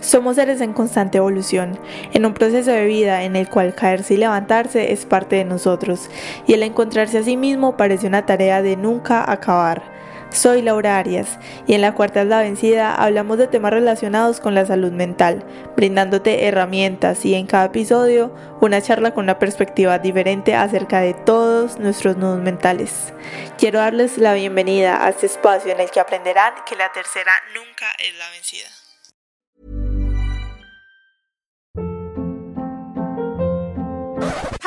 Somos seres en constante evolución, en un proceso de vida en el cual caerse y levantarse es parte de nosotros, y el encontrarse a sí mismo parece una tarea de nunca acabar. Soy Laura Arias y en la cuarta es la vencida hablamos de temas relacionados con la salud mental, brindándote herramientas y en cada episodio una charla con una perspectiva diferente acerca de todos nuestros nudos mentales. Quiero darles la bienvenida a este espacio en el que aprenderán que la tercera nunca es la vencida.